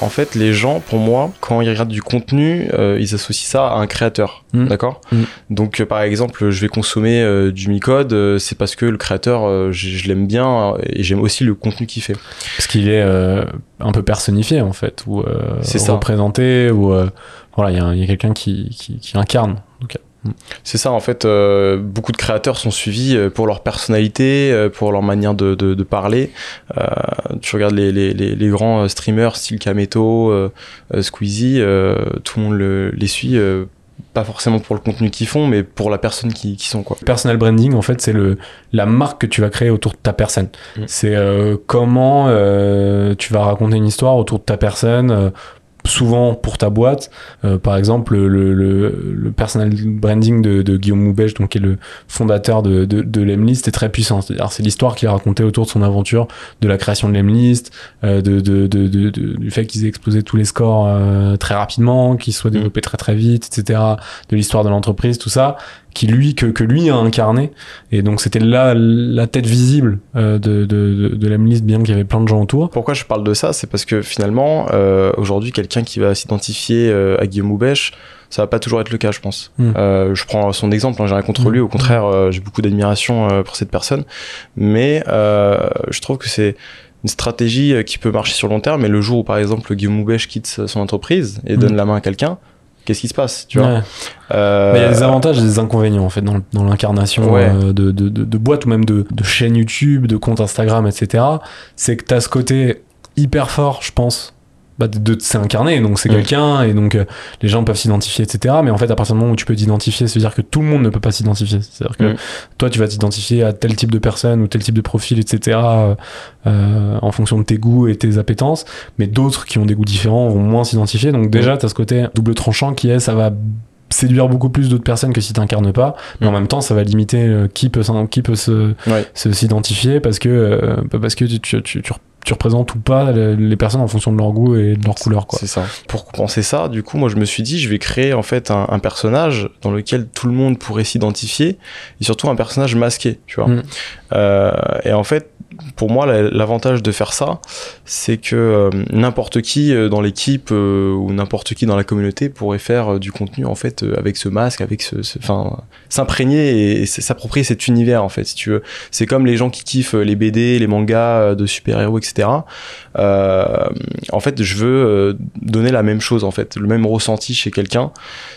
En fait, les gens, pour moi, quand ils regardent du contenu, euh, ils associent ça à un créateur. Mm. D'accord? Mm. Donc, euh, par exemple, je vais consommer euh, du Micode, c'est parce que le créateur, je, je l'aime bien et j'aime aussi le contenu qu'il fait. Parce qu'il est un peu personnifié en fait, ou C'est ça. représenté, ou voilà, il y a, quelqu'un qui, qui, qui incarne. Donc, C'est ça, en fait, euh, beaucoup de créateurs sont suivis euh, pour leur personnalité, euh, pour leur manière de, de, de parler. Euh, tu regardes les, les, les, les grands streamers style Kameto, euh, Squeezie, tout le monde le- les suit, pas forcément pour le contenu qu'ils font, mais pour la personne qui, qui sont, quoi. Personal branding, en fait, c'est le la marque que tu vas créer autour de ta personne. Mm. C'est euh, comment euh, tu vas raconter une histoire autour de ta personne. euh, souvent pour ta boîte. Euh, par exemple le, le, le personal branding de, de Guillaume Moubèche donc qui est le fondateur de, de, de Lemlist est très puissant. C'est-à-dire c'est l'histoire qu'il a racontée autour de son aventure de la création de Lemlist euh, de, de, de, du fait qu'ils aient explosé tous les scores euh, très rapidement qu'ils soient développés très très vite etc de l'histoire de l'entreprise tout ça qui lui que, que lui a incarné. Et donc c'était là la tête visible euh, de, de, de, de Lemlist bien qu'il y avait plein de gens autour. Pourquoi je parle de ça? C'est parce que finalement, euh, aujourd'hui, quelqu'un qui va s'identifier euh, à Guillaume Moubèche, ça va pas toujours être le cas, je pense. Mm. Euh, je prends son exemple, hein, j'ai rien contre Mm. lui, au contraire, euh, j'ai beaucoup d'admiration pour cette personne, mais je trouve que c'est une stratégie qui peut marcher sur long terme, mais le jour où, par exemple, Guillaume Moubèche quitte son entreprise et donne la main à quelqu'un, qu'est-ce qui se passe, tu vois Ouais. Euh, Mais il y a des avantages et des inconvénients en fait dans, dans l'incarnation Ouais. euh, de, de, de, de boîtes ou même de, de chaînes YouTube, de comptes Instagram, etc. C'est que tu as ce côté hyper fort, je pense, bah, de, de s'incarner. Donc c'est Mm. quelqu'un et donc euh, les gens peuvent s'identifier, etc. Mais en fait, à partir du moment où tu peux t'identifier, ça veut dire que tout le monde ne peut pas s'identifier. C'est-à-dire que Mm. toi, tu vas t'identifier à tel type de personne ou tel type de profil, etc. euh, euh, en fonction de tes goûts et tes appétences. Mais d'autres qui ont des goûts différents vont moins s'identifier. Donc déjà, tu as ce côté double tranchant qui est, ça va séduire beaucoup plus d'autres personnes que si t'incarnes pas mais en Mm. même temps ça va limiter euh, qui peut qui peut se Ouais. s'identifier parce que euh, parce que tu, tu, tu, tu rep- tu représentes ou pas le- les personnes en fonction de leur goût et de leur couleur quoi C'est ça. Pour compenser ça, du coup, moi, je me suis dit, je vais créer en fait un, un personnage dans lequel tout le monde pourrait s'identifier, et surtout un personnage masqué, tu vois. Mm. Euh, et en fait, pour moi, la- l'avantage de faire ça, c'est que euh, n'importe qui euh, dans l'équipe euh, ou n'importe qui dans la communauté pourrait faire du contenu en fait avec ce masque, avec ce, enfin, s'imprégner et, et s'approprier cet univers en fait, si tu veux. C'est comme les gens qui kiffent les BD, les mangas de super-héros, etc. En fait, je veux donner la même chose, en fait, le même ressenti chez quelqu'un.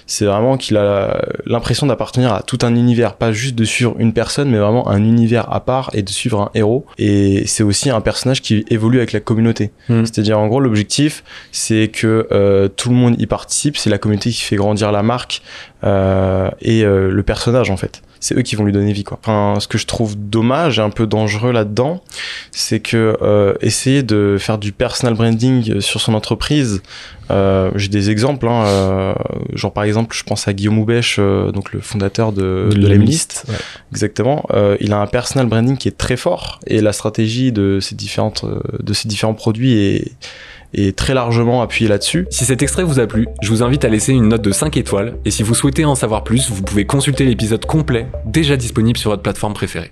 C'est vraiment qu'il a l'impression d'appartenir à tout un univers, pas juste de suivre une personne, mais vraiment un univers à part et de suivre un héros. Et c'est aussi un personnage qui évolue avec la communauté. Mm. C'est-à-dire, en gros, l'objectif, c'est que euh, tout le monde y participe. C'est la communauté qui fait grandir la marque euh, et euh, le personnage, en fait. C'est eux qui vont lui donner vie, quoi. Enfin, ce que je trouve dommage et un peu dangereux là-dedans, c'est que euh, essayer de faire du personal branding sur son entreprise, euh, j'ai des exemples, hein, euh, genre par exemple, je pense à Guillaume Houbèche, euh, donc le fondateur de, de, Lemlist, ouais. exactement. Euh, il a un personal branding qui est très fort et la stratégie de ces différentes, euh, de ces différents produits est est très largement appuyée là-dessus. Si cet extrait vous a plu, je vous invite à laisser une note de 5 étoiles et si vous souhaitez en savoir plus, vous pouvez consulter l'épisode complet déjà disponible sur votre plateforme préférée.